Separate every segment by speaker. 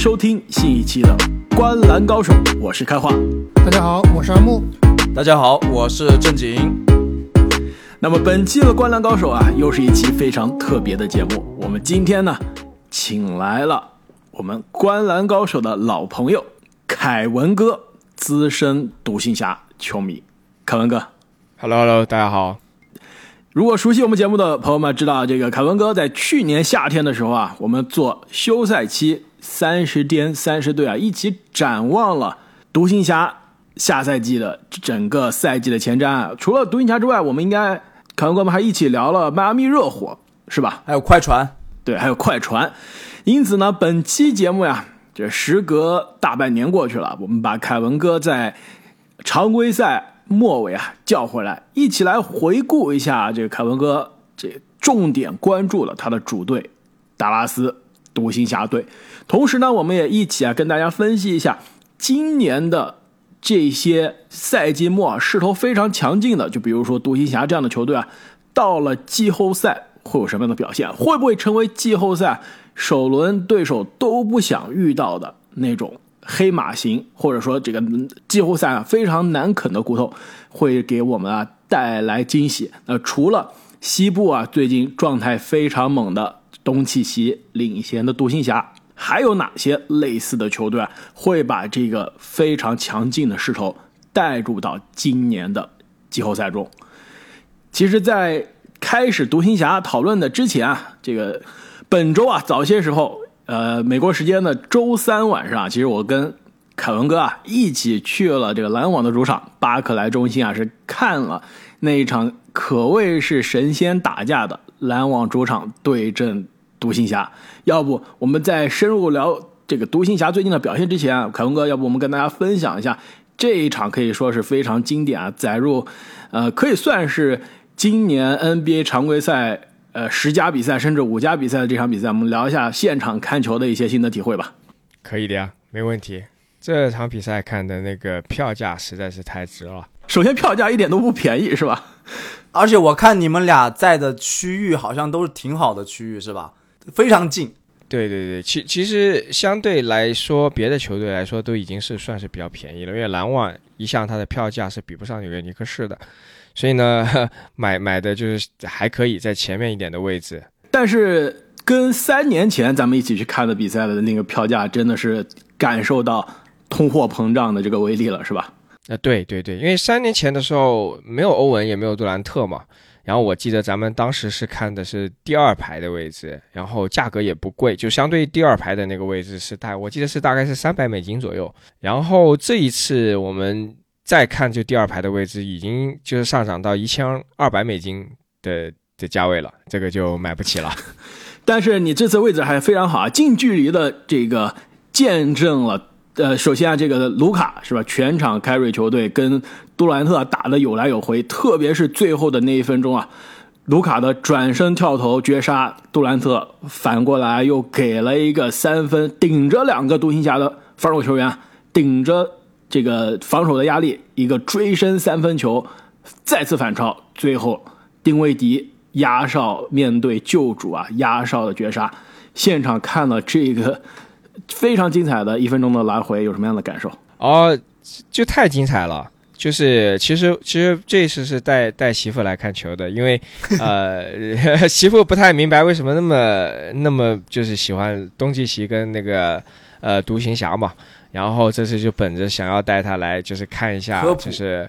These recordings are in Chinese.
Speaker 1: 收听新一期的《观篮高手》，我是开化。
Speaker 2: 大家好，我是阿木。
Speaker 3: 大家好，我是正经。
Speaker 1: 那么本期的《观篮高手》啊，又是一期非常特别的节目。我们今天呢，请来了我们《观篮高手》的老朋友凯文哥，资深独行侠球迷。凯文哥
Speaker 4: ，Hello Hello，大家好。
Speaker 1: 如果熟悉我们节目的朋友们知道，这个凯文哥在去年夏天的时候啊，我们做休赛期三十天三十队啊，一起展望了独行侠下赛季的整个赛季的前瞻。啊除了独行侠之外，我们应该凯文哥们还一起聊了迈阿密热火，是吧？
Speaker 3: 还有快船，
Speaker 1: 对，还有快船。因此呢，本期节目呀，这时隔大半年过去了，我们把凯文哥在常规赛。末尾啊，叫回来，一起来回顾一下这个凯文哥，这重点关注了他的主队达拉斯独行侠队。同时呢，我们也一起啊跟大家分析一下今年的这些赛季末势头非常强劲的，就比如说独行侠这样的球队啊，到了季后赛会有什么样的表现？会不会成为季后赛首轮对手都不想遇到的那种？黑马型，或者说这个季后赛啊非常难啃的骨头，会给我们啊带来惊喜。那除了西部啊最近状态非常猛的东契奇领衔的独行侠，还有哪些类似的球队会把这个非常强劲的势头带入到今年的季后赛中？其实，在开始独行侠讨论的之前啊，这个本周啊早些时候。呃，美国时间的周三晚上，其实我跟凯文哥啊一起去了这个篮网的主场巴克莱中心啊，是看了那一场可谓是神仙打架的篮网主场对阵独行侠。要不我们在深入聊这个独行侠最近的表现之前，啊凯文哥，要不我们跟大家分享一下这一场可以说是非常经典啊，载入呃可以算是今年 NBA 常规赛。呃，十家比赛甚至五家比赛的这场比赛，我们聊一下现场看球的一些心得体会吧。
Speaker 4: 可以的呀，没问题。这场比赛看的那个票价实在是太值了。
Speaker 1: 首先，票价一点都不便宜，是吧？
Speaker 3: 而且我看你们俩在的区域好像都是挺好的区域，是吧？非常近。
Speaker 4: 对对对，其其实相对来说，别的球队来说都已经是算是比较便宜了，因为篮网一向它的票价是比不上纽约尼克市的。所以呢，买买的就是还可以在前面一点的位置，
Speaker 1: 但是跟三年前咱们一起去看的比赛的那个票价，真的是感受到通货膨胀的这个威力了，是吧？
Speaker 4: 啊，对对对，因为三年前的时候没有欧文，也没有杜兰特嘛。然后我记得咱们当时是看的是第二排的位置，然后价格也不贵，就相对第二排的那个位置是大，我记得是大概是三百美金左右。然后这一次我们。再看就第二排的位置，已经就是上涨到一千二百美金的的价位了，这个就买不起了。
Speaker 1: 但是你这次位置还非常好，近距离的这个见证了，呃，首先啊，这个卢卡是吧，全场 carry 球队跟杜兰特打的有来有回，特别是最后的那一分钟啊，卢卡的转身跳投绝杀，杜兰特反过来又给了一个三分，顶着两个独行侠的防守球员，顶着。这个防守的压力，一个追身三分球，再次反超，最后丁威迪压哨面对救主啊，压哨的绝杀。现场看了这个非常精彩的一分钟的来回，有什么样的感受？
Speaker 4: 哦，就太精彩了。就是其实其实这次是带带媳妇来看球的，因为 呃媳妇不太明白为什么那么那么就是喜欢东契奇跟那个呃独行侠嘛。然后这次就本着想要带他来，就是看一下，就是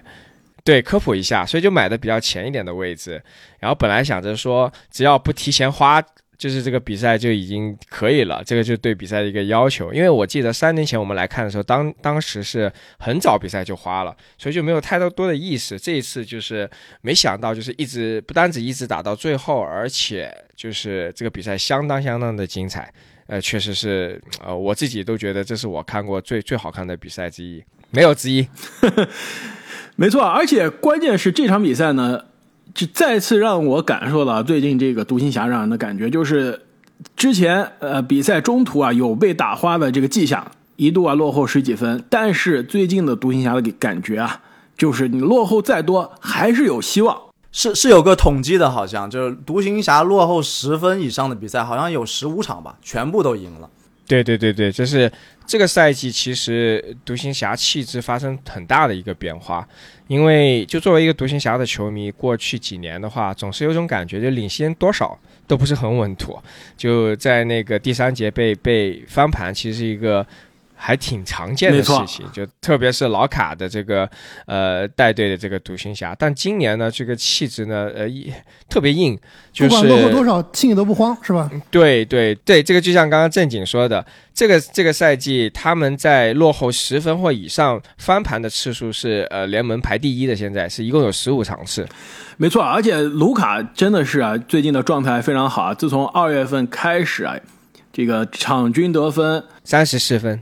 Speaker 4: 对科普一下，所以就买的比较前一点的位置。然后本来想着说，只要不提前花，就是这个比赛就已经可以了。这个就对比赛的一个要求。因为我记得三年前我们来看的时候，当当时是很早比赛就花了，所以就没有太多多的意思。这一次就是没想到，就是一直不单止一直打到最后，而且就是这个比赛相当相当的精彩。呃，确实是，呃，我自己都觉得这是我看过最最好看的比赛之一，没有之一。
Speaker 1: 没错，而且关键是这场比赛呢，就再次让我感受到最近这个独行侠让人的感觉，就是之前呃比赛中途啊有被打花的这个迹象，一度啊落后十几分，但是最近的独行侠的感觉啊，就是你落后再多还是有希望。
Speaker 3: 是是有个统计的，好像就是独行侠落后十分以上的比赛，好像有十五场吧，全部都赢了。
Speaker 4: 对对对对，就是这个赛季，其实独行侠气质发生很大的一个变化。因为就作为一个独行侠的球迷，过去几年的话，总是有种感觉，就领先多少都不是很稳妥。就在那个第三节被被翻盘，其实是一个。还挺常见的事情，就特别是老卡的这个呃带队的这个独行侠，但今年呢，这个气质呢，呃，特别硬，就是不
Speaker 2: 管落后多少，心里都不慌，是吧？
Speaker 4: 对对对，这个就像刚刚正经说的，这个这个赛季他们在落后十分或以上翻盘的次数是呃联盟排第一的，现在是一共有十五场次，
Speaker 1: 没错，而且卢卡真的是啊，最近的状态非常好啊，自从二月份开始啊，这个场均得分
Speaker 4: 三十四分。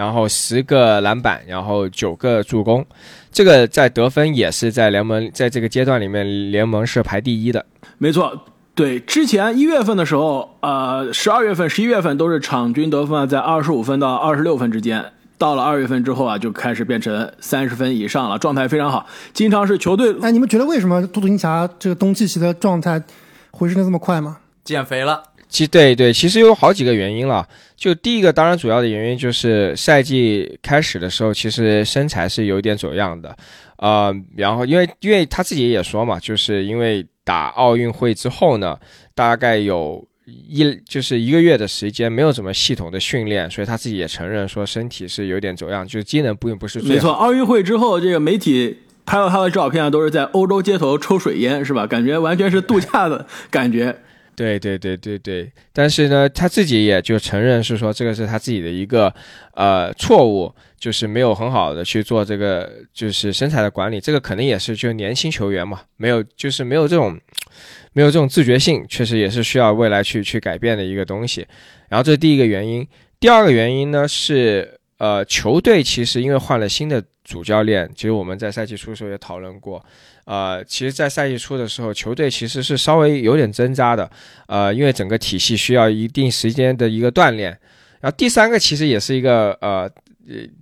Speaker 4: 然后十个篮板，然后九个助攻，这个在得分也是在联盟在这个阶段里面联盟是排第一的。
Speaker 1: 没错，对，之前一月份的时候，呃，十二月份、十一月份都是场均得分在二十五分到二十六分之间，到了二月份之后啊，就开始变成三十分以上了，状态非常好，经常是球队。
Speaker 2: 哎，你们觉得为什么独行侠这个东契奇的状态回升的这么快吗？
Speaker 3: 减肥了。
Speaker 4: 其对对，其实有好几个原因了。就第一个，当然主要的原因就是赛季开始的时候，其实身材是有点走样的，呃，然后因为因为他自己也说嘛，就是因为打奥运会之后呢，大概有一就是一个月的时间没有怎么系统的训练，所以他自己也承认说身体是有点走样，就是机能并不是
Speaker 1: 没错。奥运会之后，这个媒体拍到他的照片都是在欧洲街头抽水烟，是吧？感觉完全是度假的感觉。
Speaker 4: 对对对对对，但是呢，他自己也就承认是说这个是他自己的一个呃错误，就是没有很好的去做这个就是身材的管理，这个可能也是就年轻球员嘛，没有就是没有这种没有这种自觉性，确实也是需要未来去去改变的一个东西。然后这是第一个原因，第二个原因呢是呃球队其实因为换了新的主教练，其实我们在赛季初的时候也讨论过。呃，其实，在赛季初的时候，球队其实是稍微有点挣扎的，呃，因为整个体系需要一定时间的一个锻炼。然后第三个其实也是一个呃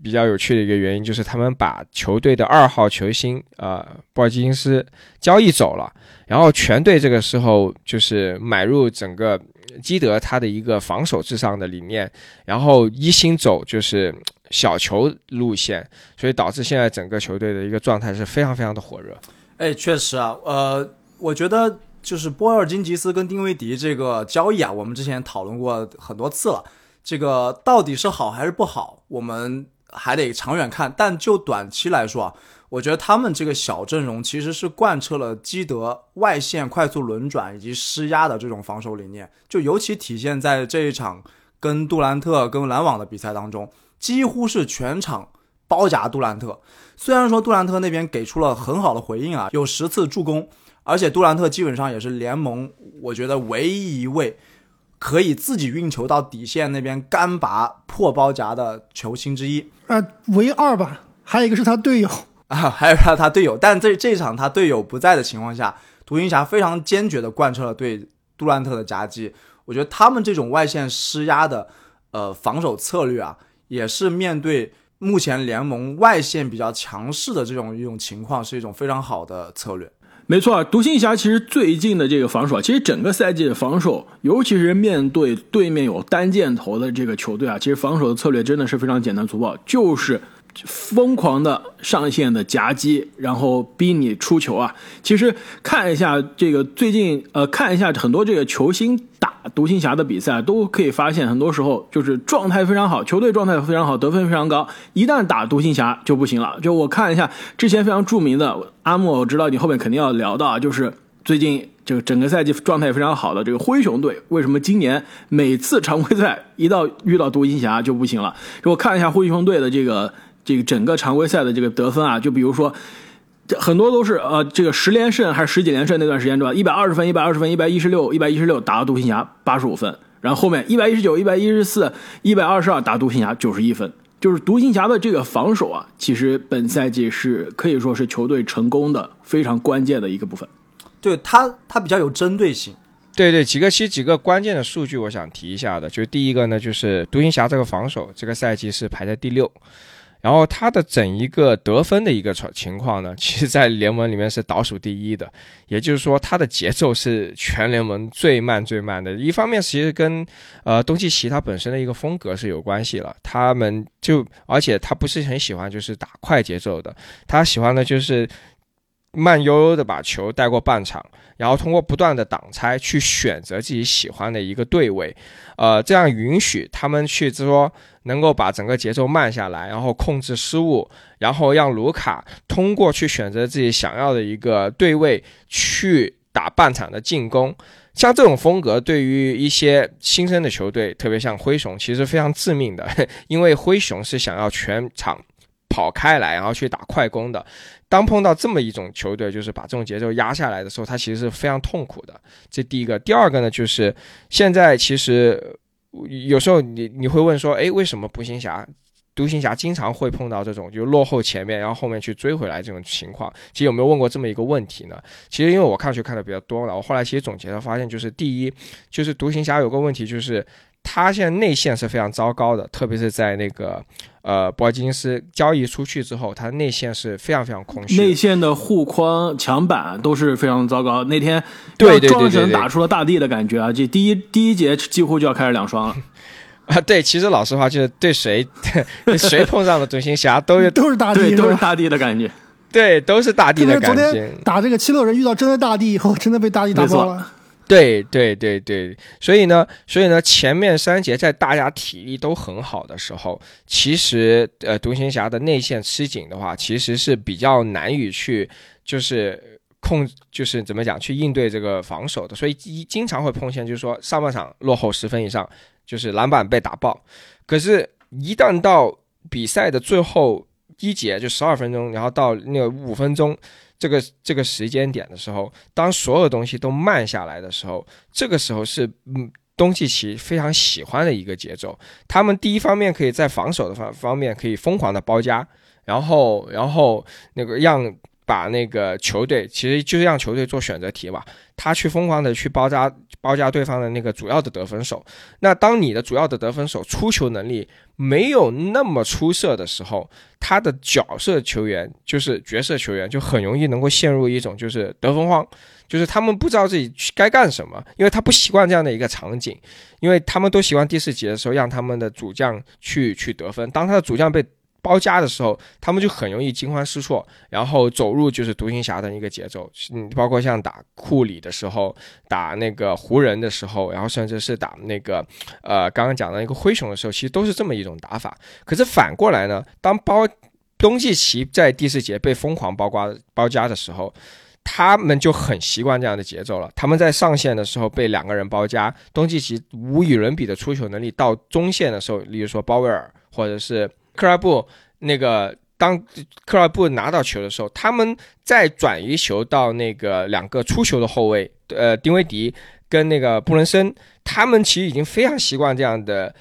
Speaker 4: 比较有趣的一个原因，就是他们把球队的二号球星呃波尔津斯交易走了，然后全队这个时候就是买入整个基德他的一个防守至上的理念，然后一心走就是小球路线，所以导致现在整个球队的一个状态是非常非常的火热。
Speaker 3: 哎，确实啊，呃，我觉得就是波尔津吉斯跟丁威迪这个交易啊，我们之前讨论过很多次了。这个到底是好还是不好，我们还得长远看。但就短期来说啊，我觉得他们这个小阵容其实是贯彻了基德外线快速轮转以及施压的这种防守理念，就尤其体现在这一场跟杜兰特跟篮网的比赛当中，几乎是全场包夹杜兰特。虽然说杜兰特那边给出了很好的回应啊，有十次助攻，而且杜兰特基本上也是联盟我觉得唯一一位可以自己运球到底线那边干拔破包夹的球星之一
Speaker 2: 啊，唯二吧，还有一个是他队友
Speaker 3: 啊，还有他他队友，但这这场他队友不在的情况下，独行侠非常坚决的贯彻了对杜兰特的夹击，我觉得他们这种外线施压的呃防守策略啊，也是面对。目前联盟外线比较强势的这种一种情况，是一种非常好的策略。
Speaker 1: 没错，独行侠其实最近的这个防守，其实整个赛季的防守，尤其是面对对面有单箭头的这个球队啊，其实防守的策略真的是非常简单粗暴，就是疯狂的上线的夹击，然后逼你出球啊。其实看一下这个最近，呃，看一下很多这个球星。打独行侠的比赛都可以发现，很多时候就是状态非常好，球队状态非常好，得分非常高。一旦打独行侠就不行了。就我看一下之前非常著名的阿莫，我知道你后面肯定要聊到，就是最近这个整个赛季状态非常好的这个灰熊队，为什么今年每次常规赛一到遇到独行侠就不行了？就我看一下灰熊队的这个这个整个常规赛的这个得分啊，就比如说。很多都是呃，这个十连胜还是十几连胜那段时间，对吧？一百二十分，一百二十分，一百一十六，一百一十六打独行侠八十五分，然后后面一百一十九、一百一十四、一百二十二打独行侠九十一分。就是独行侠的这个防守啊，其实本赛季是可以说是球队成功的非常关键的一个部分。
Speaker 3: 对他，他比较有针对性。
Speaker 4: 对对，几个其实几个关键的数据我想提一下的，就是第一个呢，就是独行侠这个防守这个赛季是排在第六。然后他的整一个得分的一个情况呢，其实在联盟里面是倒数第一的，也就是说他的节奏是全联盟最慢最慢的。一方面其实跟呃东契奇他本身的一个风格是有关系了，他们就而且他不是很喜欢就是打快节奏的，他喜欢的就是慢悠悠的把球带过半场。然后通过不断的挡拆去选择自己喜欢的一个对位，呃，这样允许他们去说能够把整个节奏慢下来，然后控制失误，然后让卢卡通过去选择自己想要的一个对位去打半场的进攻。像这种风格对于一些新生的球队，特别像灰熊，其实非常致命的，因为灰熊是想要全场跑开来，然后去打快攻的。当碰到这么一种球队，就是把这种节奏压下来的时候，他其实是非常痛苦的。这第一个，第二个呢，就是现在其实有时候你你会问说，哎，为什么独行侠、独行侠经常会碰到这种就落后前面，然后后面去追回来这种情况？其实有没有问过这么一个问题呢？其实因为我看去看的比较多了，我后来其实总结的发现，就是第一，就是独行侠有个问题就是。他现在内线是非常糟糕的，特别是在那个呃，博尔津斯交易出去之后，他内线是非常非常空虚。
Speaker 1: 内线的护框、墙板都是非常糟糕。那天
Speaker 4: 对对
Speaker 1: 对对，打出了大地的感觉啊！这第一第一节几乎就要开始两双了
Speaker 4: 啊！对，其实老实话，就是对谁 谁碰上了独行侠都是
Speaker 2: 都是大地，
Speaker 1: 都是大地的感觉。
Speaker 4: 对，都是大地的感觉。
Speaker 2: 昨天打这个七六人遇到真的大地以后，真的被大地打爆了。
Speaker 4: 对对对对，所以呢，所以呢，前面三节在大家体力都很好的时候，其实呃，独行侠的内线吃紧的话，其实是比较难以去就是控，就是怎么讲去应对这个防守的。所以一经常会碰见，就是说上半场落后十分以上，就是篮板被打爆。可是，一旦到比赛的最后一节，就十二分钟，然后到那个五分钟。这个这个时间点的时候，当所有东西都慢下来的时候，这个时候是嗯，东契奇非常喜欢的一个节奏。他们第一方面可以在防守的方方面可以疯狂的包夹，然后然后那个让把那个球队其实就是让球队做选择题吧，他去疯狂的去包扎包夹对方的那个主要的得分手。那当你的主要的得分手出球能力没有那么出色的时候，他的角色球员就是角色球员，就很容易能够陷入一种就是得分荒，就是他们不知道自己该干什么，因为他不习惯这样的一个场景，因为他们都习惯第四节的时候让他们的主将去去得分，当他的主将被。包夹的时候，他们就很容易惊慌失措，然后走入就是独行侠的一个节奏。嗯，包括像打库里的时候，打那个湖人的时候，然后甚至是打那个呃刚刚讲的那个灰熊的时候，其实都是这么一种打法。可是反过来呢，当包东契奇在第四节被疯狂包刮包夹的时候，他们就很习惯这样的节奏了。他们在上线的时候被两个人包夹，东契奇无与伦比的出球能力；到中线的时候，例如说鲍威尔或者是。克拉布那个，当克拉布拿到球的时候，他们再转移球到那个两个出球的后卫，呃，丁威迪跟那个布伦森，他们其实已经非常习惯这样的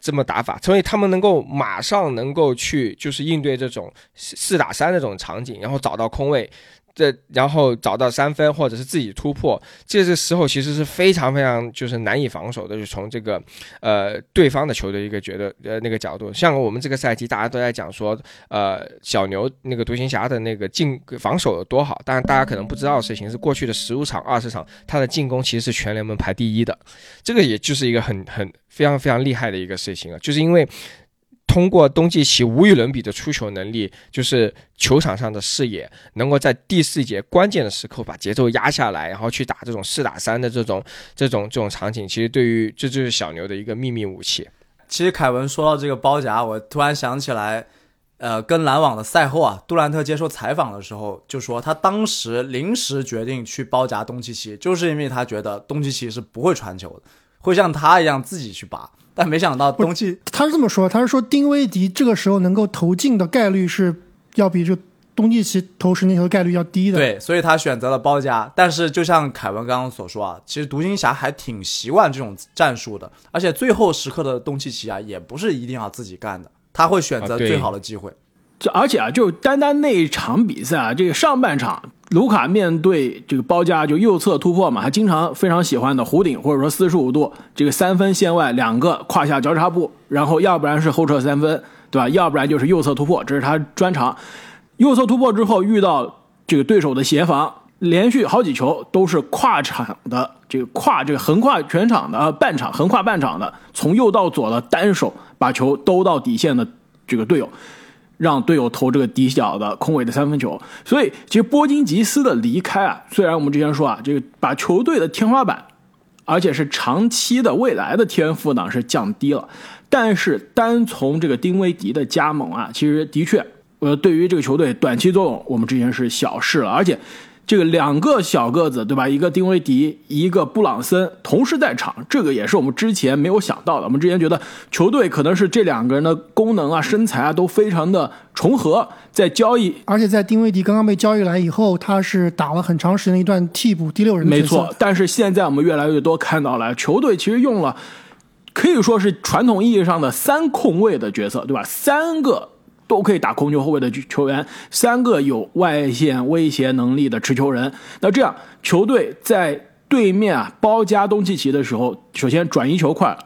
Speaker 4: 这么打法，所以他们能够马上能够去就是应对这种四打三这种场景，然后找到空位。这然后找到三分或者是自己突破，这个时候其实是非常非常就是难以防守的，就从这个呃对方的球队一个觉得呃那个角度，像我们这个赛季大家都在讲说呃小牛那个独行侠的那个进防守有多好，但是大家可能不知道的事情是过去的十五场二十场他的进攻其实是全联盟排第一的，这个也就是一个很很非常非常厉害的一个事情啊，就是因为。通过东契奇无与伦比的出球能力，就是球场上的视野，能够在第四节关键的时刻把节奏压下来，然后去打这种四打三的这种这种这种场景，其实对于这就是小牛的一个秘密武器。
Speaker 3: 其实凯文说到这个包夹，我突然想起来，呃，跟篮网的赛后啊，杜兰特接受采访的时候就说，他当时临时决定去包夹东契奇，就是因为他觉得东契奇是不会传球的，会像他一样自己去拔。但没想到东契，
Speaker 2: 他是这么说，他是说丁威迪这个时候能够投进的概率是要比这东契奇投十年球的概率要低的。
Speaker 3: 对，所以他选择了包夹。但是就像凯文刚刚所说啊，其实独行侠还挺习惯这种战术的，而且最后时刻的东契奇啊，也不是一定要自己干的，他会选择最好的机会。
Speaker 1: 就而且啊，就单单那一场比赛啊，这个上半场，卢卡面对这个包夹就右侧突破嘛，他经常非常喜欢的弧顶或者说四十五度这个三分线外两个胯下交叉步，然后要不然是后撤三分，对吧？要不然就是右侧突破，这是他专长。右侧突破之后遇到这个对手的协防，连续好几球都是跨场的，这个跨这个横跨全场的半场，横跨半场的，从右到左的单手把球兜到底线的这个队友。让队友投这个底角的空位的三分球，所以其实波金吉斯的离开啊，虽然我们之前说啊，这个把球队的天花板，而且是长期的未来的天赋呢是降低了，但是单从这个丁威迪的加盟啊，其实的确，呃，对于这个球队短期作用，我们之前是小事了，而且。这个两个小个子，对吧？一个丁威迪，一个布朗森，同时在场，这个也是我们之前没有想到的。我们之前觉得球队可能是这两个人的功能啊、身材啊都非常的重合，在交易，
Speaker 2: 而且在丁威迪刚刚被交易来以后，他是打了很长时间一段替补第六人。
Speaker 1: 没错，但是现在我们越来越多看到了，球队其实用了可以说是传统意义上的三控卫的角色，对吧？三个。都可以打控球后卫的球员，三个有外线威胁能力的持球人。那这样球队在对面啊包夹东契奇的时候，首先转移球快，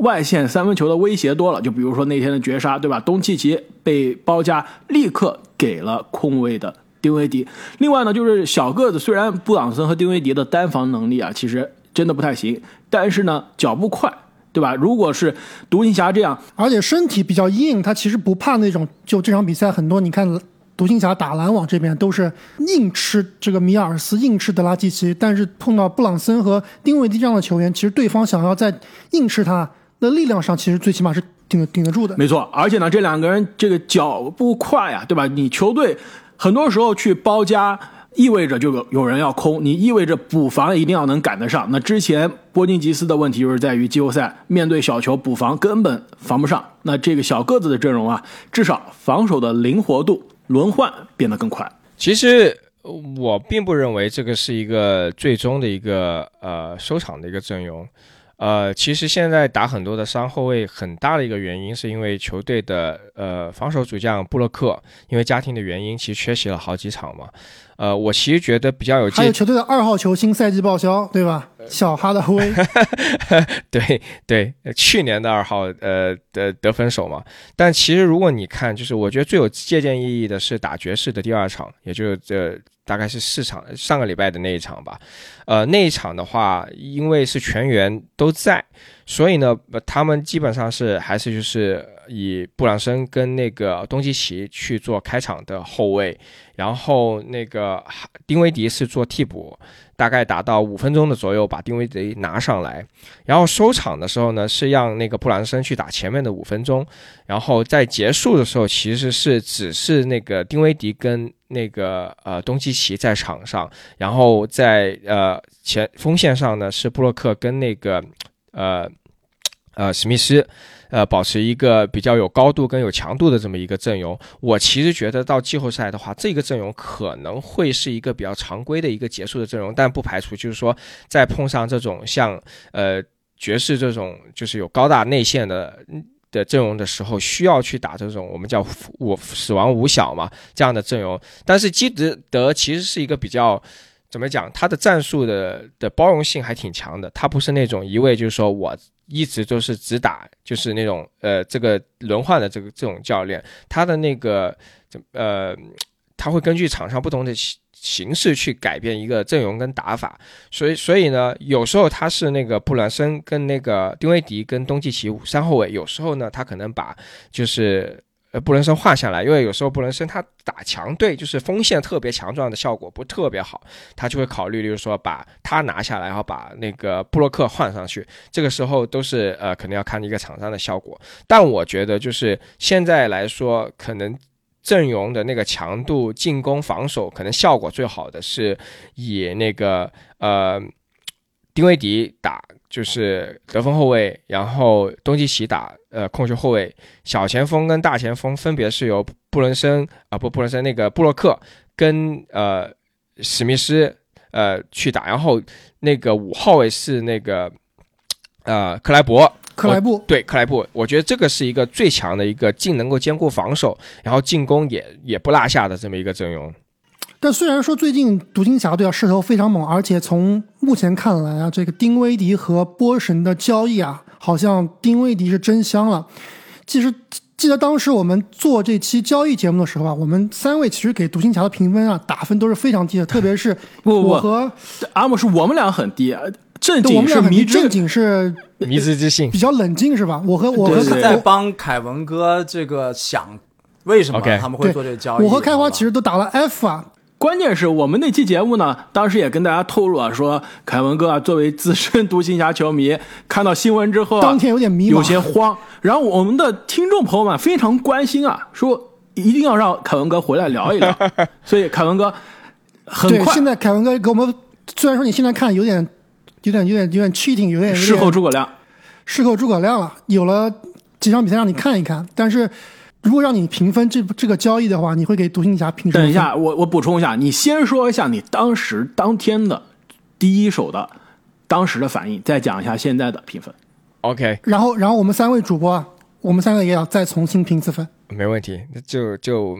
Speaker 1: 外线三分球的威胁多了。就比如说那天的绝杀，对吧？东契奇被包夹，立刻给了空位的丁威迪。另外呢，就是小个子，虽然布朗森和丁威迪的单防能力啊，其实真的不太行，但是呢，脚步快。对吧？如果是独行侠这样，
Speaker 2: 而且身体比较硬，他其实不怕那种。就这场比赛，很多你看，独行侠打篮网这边都是硬吃这个米尔斯，硬吃德拉季奇。但是碰到布朗森和丁威迪这样的球员，其实对方想要在硬吃他那力量上，其实最起码是顶顶得住的。
Speaker 1: 没错，而且呢，这两个人这个脚步快呀，对吧？你球队很多时候去包夹。意味着就有有人要空，你意味着补防一定要能赶得上。那之前波金吉斯的问题就是在于季后赛面对小球补防根本防不上。那这个小个子的阵容啊，至少防守的灵活度轮换变得更快。
Speaker 4: 其实我并不认为这个是一个最终的一个呃收场的一个阵容。呃，其实现在打很多的三后卫，很大的一个原因是因为球队的呃防守主将布洛克因为家庭的原因，其实缺席了好几场嘛。呃，我其实觉得比较有
Speaker 2: 还有球队的二号球星赛季报销，对吧？小哈德威，
Speaker 4: 对对，去年的二号呃的得分手嘛。但其实如果你看，就是我觉得最有借鉴意义的是打爵士的第二场，也就是这大概是四场上个礼拜的那一场吧。呃，那一场的话，因为是全员都在，所以呢，他们基本上是还是就是以布朗森跟那个东契奇去做开场的后卫，然后那个丁威迪是做替补。大概打到五分钟的左右，把丁威迪拿上来，然后收场的时候呢，是让那个布朗森去打前面的五分钟，然后在结束的时候，其实是只是那个丁威迪跟那个呃东契奇在场上，然后在呃前锋线上呢是布洛克跟那个呃呃史密斯。呃，保持一个比较有高度跟有强度的这么一个阵容，我其实觉得到季后赛的话，这个阵容可能会是一个比较常规的一个结束的阵容，但不排除就是说再碰上这种像呃爵士这种就是有高大内线的的阵容的时候，需要去打这种我们叫我死亡五小嘛这样的阵容，但是基德德其实是一个比较。怎么讲？他的战术的的包容性还挺强的。他不是那种一味就是说我一直都是只打，就是那种呃这个轮换的这个这种教练。他的那个怎呃，他会根据场上不同的形形式去改变一个阵容跟打法。所以所以呢，有时候他是那个布兰森跟那个丁威迪跟东契奇三后卫。有时候呢，他可能把就是。呃，布伦森换下来，因为有时候布伦森他打强队，就是锋线特别强壮的效果不特别好，他就会考虑，就是说把他拿下来，然后把那个布洛克换上去。这个时候都是呃，可能要看一个场上的效果。但我觉得就是现在来说，可能阵容的那个强度、进攻、防守，可能效果最好的是以那个呃丁威迪打。就是得分后卫，然后东契奇打呃控球后卫，小前锋跟大前锋分别是由布伦森啊不布伦森那个布洛克跟呃史密斯呃去打，然后那个五号位是那个呃克莱伯
Speaker 2: 克莱布
Speaker 4: 对克莱布，我觉得这个是一个最强的一个既能够兼顾防守，然后进攻也也不落下的这么一个阵容。
Speaker 2: 但虽然说最近独行侠队啊势头非常猛，而且从目前看来啊，这个丁威迪和波神的交易啊，好像丁威迪是真香了。其实记得当时我们做这期交易节目的时候啊，我们三位其实给独行侠的评分啊打分都是非常低的，特别是
Speaker 1: 不不
Speaker 2: 我和
Speaker 1: 阿姆是我们俩很低，正
Speaker 2: 我们
Speaker 1: 经是
Speaker 2: 俩
Speaker 1: 迷之
Speaker 2: 正经是
Speaker 4: 迷之自信
Speaker 2: 比较冷静是吧？我和我和
Speaker 1: 对对对
Speaker 3: 在帮凯文哥这个想为什么他们会做这个交易。
Speaker 2: 我和开花其实都打了 F 啊，
Speaker 1: 关键是我们那期节目呢，当时也跟大家透露啊，说凯文哥啊，作为资深独行侠球迷，看到新闻之后啊，
Speaker 2: 当天有点迷茫
Speaker 1: 有些慌。然后我们的听众朋友们非常关心啊，说一定要让凯文哥回来聊一聊。所以凯文哥很
Speaker 2: 对，
Speaker 1: 快
Speaker 2: 现在凯文哥给我们，虽然说你现在看有点有点有点有点 cheating，有点有点
Speaker 1: 事后诸葛亮，
Speaker 2: 事后诸葛亮了，有了几场比赛让你看一看，但是如果让你评分这这个交易的话，你会给独行侠评分？
Speaker 1: 等一下，我我补充一下，你先说一下你当时当天的第一手的当时的反应，再讲一下现在的评分。
Speaker 4: OK，
Speaker 2: 然后然后我们三位主播啊，我们三个也要再重新评次分。
Speaker 4: 没问题。那就就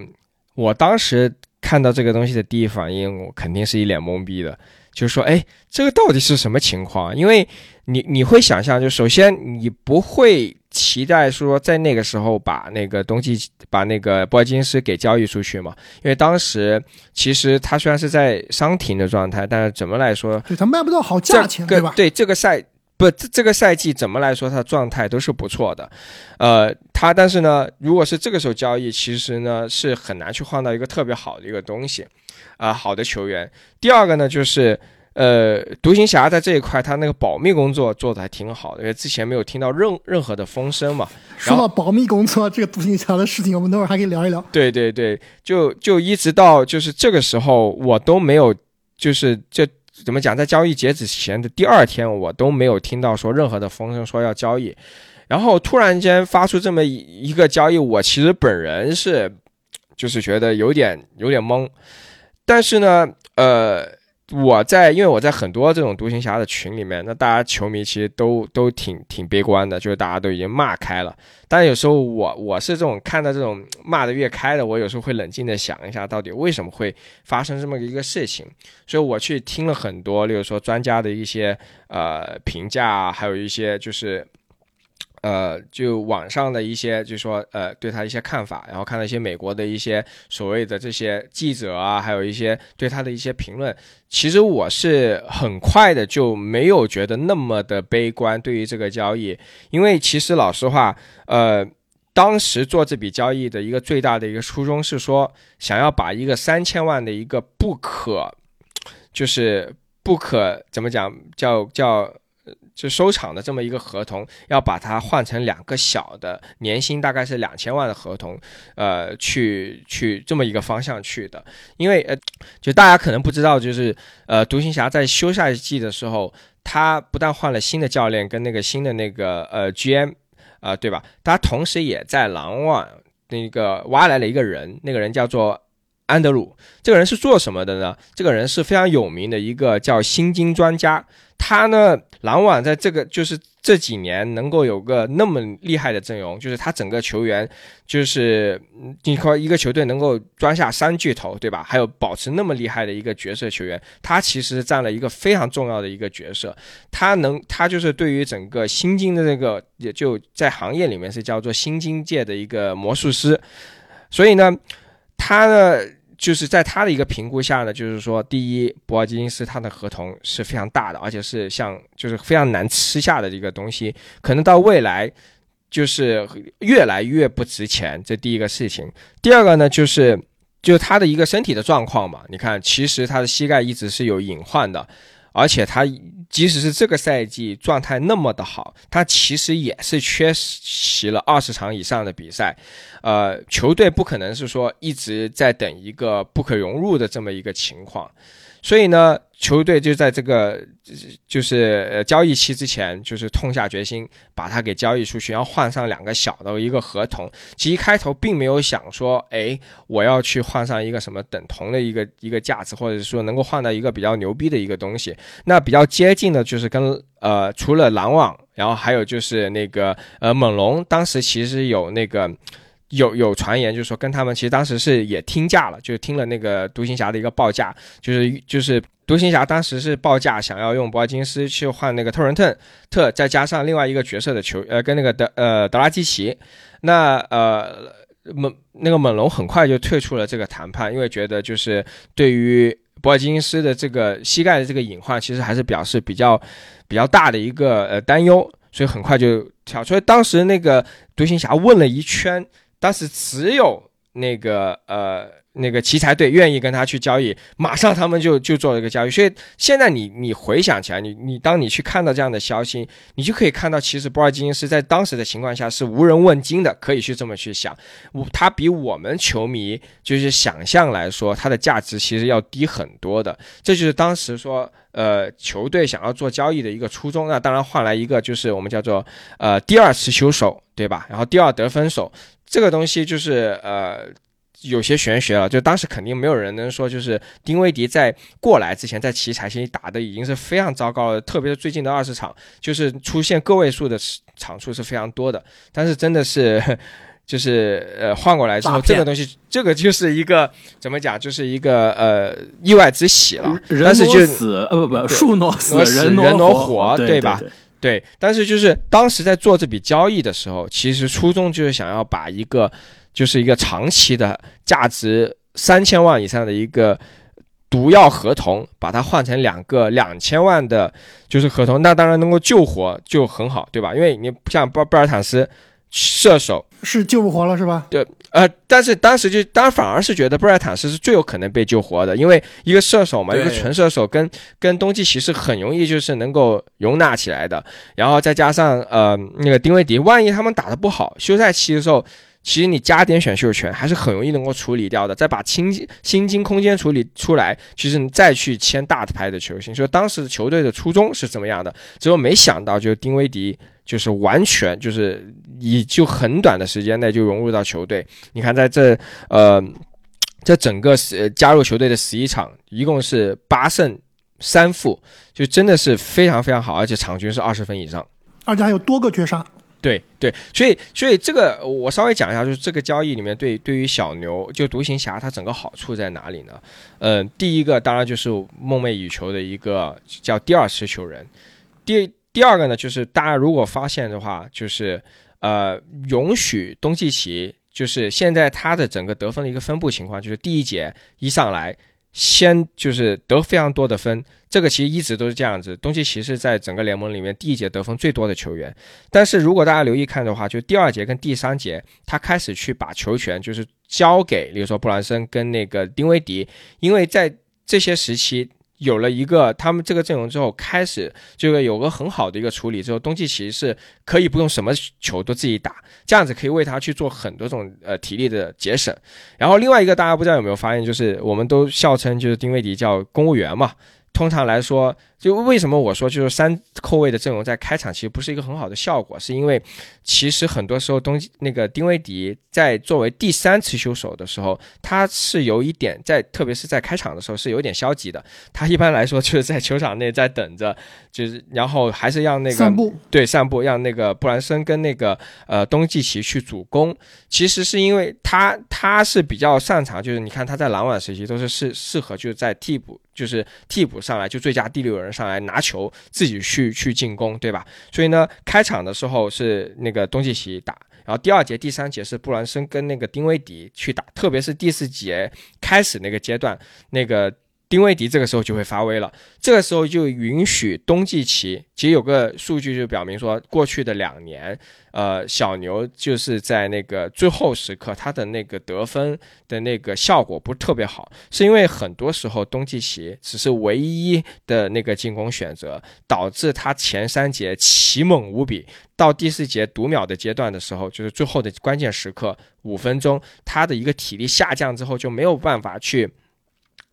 Speaker 4: 我当时看到这个东西的第一反应，我肯定是一脸懵逼的，就是说，哎，这个到底是什么情况？因为你你会想象，就首先你不会期待说在那个时候把那个冬季把那个波尔津斯给交易出去嘛？因为当时其实他虽然是在伤停的状态，但是怎么来说，
Speaker 2: 对他卖不到好价钱，对吧？
Speaker 4: 对这个赛不这这个赛季怎么来说，他的状态都是不错的。呃，他但是呢，如果是这个时候交易，其实呢是很难去换到一个特别好的一个东西，啊、好的球员。第二个呢就是。呃，独行侠在这一块，他那个保密工作做的还挺好的，因为之前没有听到任任何的风声嘛。
Speaker 2: 说到保密工作，这个独行侠的事情，我们等会儿还可以聊一聊。
Speaker 4: 对对对，就就一直到就是这个时候，我都没有，就是这怎么讲，在交易截止前的第二天，我都没有听到说任何的风声说要交易，然后突然间发出这么一个交易，我其实本人是就是觉得有点有点懵，但是呢，呃。我在，因为我在很多这种独行侠的群里面，那大家球迷其实都都挺挺悲观的，就是大家都已经骂开了。但有时候我我是这种看到这种骂的越开的，我有时候会冷静的想一下，到底为什么会发生这么一个事情。所以我去听了很多，例如说专家的一些呃评价，还有一些就是。呃，就网上的一些，就说呃，对他一些看法，然后看到一些美国的一些所谓的这些记者啊，还有一些对他的一些评论，其实我是很快的就没有觉得那么的悲观对于这个交易，因为其实老实话，呃，当时做这笔交易的一个最大的一个初衷是说，想要把一个三千万的一个不可，就是不可怎么讲，叫叫。就收场的这么一个合同，要把它换成两个小的年薪大概是两千万的合同，呃，去去这么一个方向去的。因为呃，就大家可能不知道，就是呃，独行侠在休赛季的时候，他不但换了新的教练跟那个新的那个呃 GM，啊、对吧？他同时也在篮网那个挖来了一个人，那个人叫做。安德鲁这个人是做什么的呢？这个人是非常有名的一个叫新金专家。他呢，篮网在这个就是这几年能够有个那么厉害的阵容，就是他整个球员就是你说一个球队能够装下三巨头，对吧？还有保持那么厉害的一个角色球员，他其实占了一个非常重要的一个角色。他能，他就是对于整个新金的这个，也就在行业里面是叫做新金界的一个魔术师。所以呢，他呢。就是在他的一个评估下呢，就是说，第一，博尔金斯他的合同是非常大的，而且是像就是非常难吃下的一个东西，可能到未来就是越来越不值钱，这第一个事情。第二个呢，就是就他的一个身体的状况嘛，你看，其实他的膝盖一直是有隐患的，而且他即使是这个赛季状态那么的好，他其实也是缺席了二十场以上的比赛。呃，球队不可能是说一直在等一个不可融入的这么一个情况，所以呢，球队就在这个就是交易期之前，就是痛下决心把他给交易出去，然后换上两个小的一个合同。其实一开头并没有想说，哎，我要去换上一个什么等同的一个一个价值，或者说能够换到一个比较牛逼的一个东西。那比较接近的就是跟呃除了篮网，然后还有就是那个呃猛龙，当时其实有那个。有有传言，就是说跟他们其实当时是也听价了，就是听了那个独行侠的一个报价，就是就是独行侠当时是报价想要用博尔金斯去换那个特伦特，特再加上另外一个角色的球，呃，跟那个德呃德拉基奇，那呃猛那个猛龙很快就退出了这个谈判，因为觉得就是对于博尔金斯的这个膝盖的这个隐患，其实还是表示比较比较大的一个呃担忧，所以很快就跳出来。当时那个独行侠问了一圈。当时只有那个呃那个奇才队愿意跟他去交易，马上他们就就做了一个交易。所以现在你你回想起来，你你当你去看到这样的消息，你就可以看到，其实波尔津斯在当时的情况下是无人问津的，可以去这么去想。他比我们球迷就是想象来说，他的价值其实要低很多的。这就是当时说呃球队想要做交易的一个初衷。那当然换来一个就是我们叫做呃第二持球手，对吧？然后第二得分手。这个东西就是呃有些玄学了，就当时肯定没有人能说，就是丁威迪在过来之前，在奇才期打的已经是非常糟糕了，特别是最近的二十场，就是出现个位数的场数是非常多的。但是真的是，就是呃换过来之后，这个东西，这个就是一个怎么讲，就是一个呃意外之喜了。
Speaker 1: 人挪死呃不不树挪死人
Speaker 4: 挪
Speaker 1: 活
Speaker 4: 对吧？对，对但是就是当时在做这笔交易的时候，其实初衷就是想要把一个，就是一个长期的价值三千万以上的一个毒药合同，把它换成两个两千万的，就是合同，那当然能够救活就很好，对吧？因为你像巴贝尔坦斯。射手
Speaker 2: 是救不活了，是吧？
Speaker 4: 对，呃，但是当时就当然反而是觉得布莱坦斯是最有可能被救活的，因为一个射手嘛，一个纯射手跟跟冬季骑士很容易就是能够容纳起来的，然后再加上呃那个丁威迪，万一他们打得不好，休赛期的时候，其实你加点选秀权还是很容易能够处理掉的，再把薪薪金空间处理出来，其实你再去签大牌的球星，所以当时球队的初衷是怎么样的？只有没想到就是丁威迪。就是完全就是以就很短的时间内就融入到球队。你看，在这呃，这整个十加入球队的十一场，一共是八胜三负，就真的是非常非常好，而且场均是二十分以上，
Speaker 2: 而且还有多个绝杀。
Speaker 4: 对对，所以所以这个我稍微讲一下，就是这个交易里面对对于小牛就独行侠它整个好处在哪里呢？嗯，第一个当然就是梦寐以求的一个叫第二持球人，第。第二个呢，就是大家如果发现的话，就是呃，允许东契奇，就是现在他的整个得分的一个分布情况，就是第一节一上来先就是得非常多的分，这个其实一直都是这样子。东契奇是在整个联盟里面第一节得分最多的球员，但是如果大家留意看的话，就第二节跟第三节，他开始去把球权就是交给，比如说布兰森跟那个丁威迪，因为在这些时期。有了一个他们这个阵容之后，开始这个有个很好的一个处理之后，东契奇是可以不用什么球都自己打，这样子可以为他去做很多种呃体力的节省。然后另外一个大家不知道有没有发现，就是我们都笑称就是丁威迪叫公务员嘛。通常来说，就为什么我说就是三后卫的阵容在开场其实不是一个很好的效果，是因为其实很多时候东那个丁威迪在作为第三持球手的时候，他是有一点在，特别是在开场的时候是有点消极的。他一般来说就是在球场内在等着，就是然后还是让那个
Speaker 2: 散步，
Speaker 4: 对散步，让那个布兰森跟那个呃东契奇去主攻。其实是因为他他是比较擅长，就是你看他在篮网时期都是适适合就是在替补。就是替补上来就最佳第六人上来拿球自己去去进攻，对吧？所以呢，开场的时候是那个东契奇打，然后第二节、第三节是布兰森跟那个丁威迪去打，特别是第四节开始那个阶段，那个。丁威迪这个时候就会发威了，这个时候就允许冬季奇。其实有个数据就表明说，过去的两年，呃，小牛就是在那个最后时刻，他的那个得分的那个效果不是特别好，是因为很多时候冬季奇只是唯一的那个进攻选择，导致他前三节奇猛无比，到第四节读秒的阶段的时候，就是最后的关键时刻五分钟，他的一个体力下降之后就没有办法去。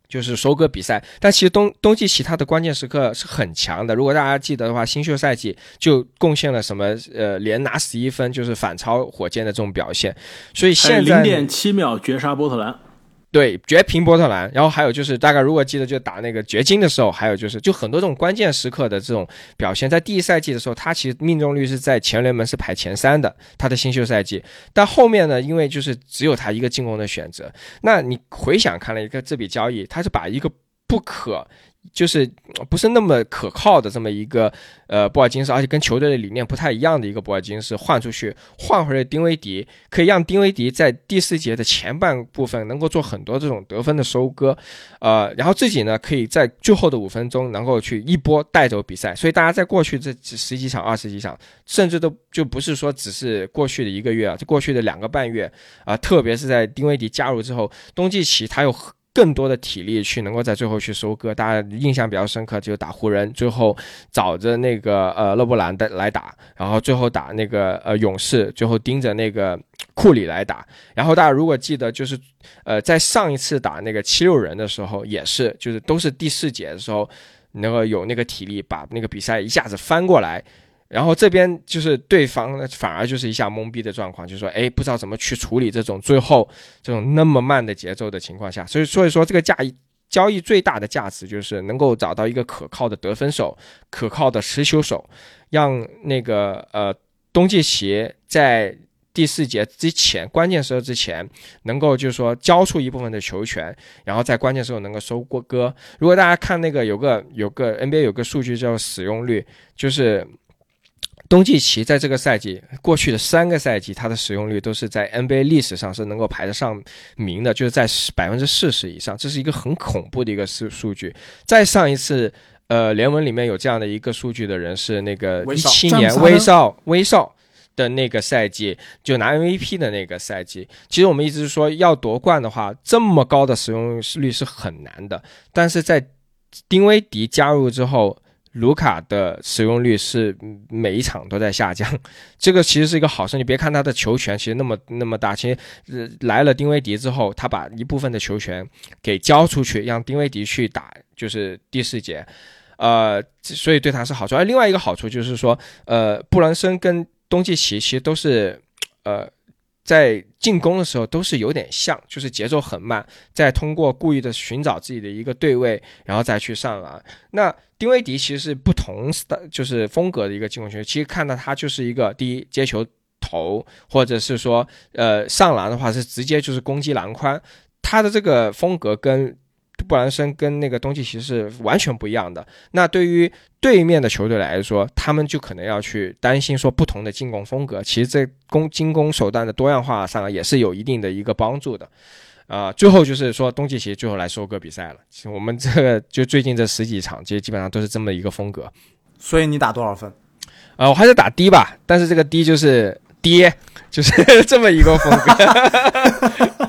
Speaker 4: 就是收割比赛，但其实冬冬季其他的关键时刻是很强的。如果大家记得的话，新秀赛季就贡献了什么？呃，连拿十一分，就是反超火箭的这种表现。所以现在
Speaker 1: 零点七秒绝杀波特兰。
Speaker 4: 对，绝平波特兰，然后还有就是大概如果记得就打那个掘金的时候，还有就是就很多这种关键时刻的这种表现，在第一赛季的时候，他其实命中率是在前联盟是排前三的，他的新秀赛季，但后面呢，因为就是只有他一个进攻的选择，那你回想看了一个这笔交易，他是把一个不可。就是不是那么可靠的这么一个呃波尔津斯，而且跟球队的理念不太一样的一个波尔津斯换出去，换回了丁威迪，可以让丁威迪在第四节的前半部分能够做很多这种得分的收割，呃，然后自己呢可以在最后的五分钟能够去一波带走比赛。所以大家在过去这十几场、二十几场，甚至都就不是说只是过去的一个月啊，就过去的两个半月啊，特别是在丁威迪加入之后，东契奇他又。更多的体力去能够在最后去收割，大家印象比较深刻，就打湖人，最后找着那个呃勒布朗的来打，然后最后打那个呃勇士，最后盯着那个库里来打。然后大家如果记得，就是呃在上一次打那个七六人的时候，也是就是都是第四节的时候，能够有那个体力把那个比赛一下子翻过来。然后这边就是对方呢，反而就是一下懵逼的状况，就是说，哎，不知道怎么去处理这种最后这种那么慢的节奏的情况下，所以所以说这个价交易最大的价值就是能够找到一个可靠的得分手，可靠的持球手，让那个呃东契奇在第四节之前关键时候之前能够就是说交出一部分的球权，然后在关键时候能够收过歌。如果大家看那个有个有个 NBA 有个数据叫使用率，就是。东契奇在这个赛季过去的三个赛季，他的使用率都是在 NBA 历史上是能够排得上名的，就是在百分之四十以上，这是一个很恐怖的一个数数据。再上一次，呃，联盟里面有这样的一个数据的人是那个一七年威少威少的那个赛季，就拿 MVP 的那个赛季。其实我们一直说要夺冠的话，这么高的使用率是很难的，但是在丁威迪加入之后。卢卡的使用率是每一场都在下降，这个其实是一个好事。你别看他的球权其实那么那么大，其实来了丁威迪之后，他把一部分的球权给交出去，让丁威迪去打，就是第四节，呃，所以对他是好处。而另外一个好处就是说，呃，布伦森跟东契奇其实都是，呃。在进攻的时候都是有点像，就是节奏很慢，再通过故意的寻找自己的一个对位，然后再去上篮。那丁威迪其实是不同的，就是风格的一个进攻球员。其实看到他就是一个第一接球投，或者是说呃上篮的话是直接就是攻击篮筐。他的这个风格跟。布兰森跟那个东契奇是完全不一样的。那对于对面的球队来说，他们就可能要去担心说不同的进攻风格。其实，在攻进攻手段的多样化上也是有一定的一个帮助的。啊，最后就是说东契奇最后来收割比赛了。其实我们这个就最近这十几场，其实基本上都是这么一个风格。
Speaker 3: 所以你打多少分？
Speaker 4: 啊，我还是打低吧。但是这个低就是跌，就是 这么一个风格。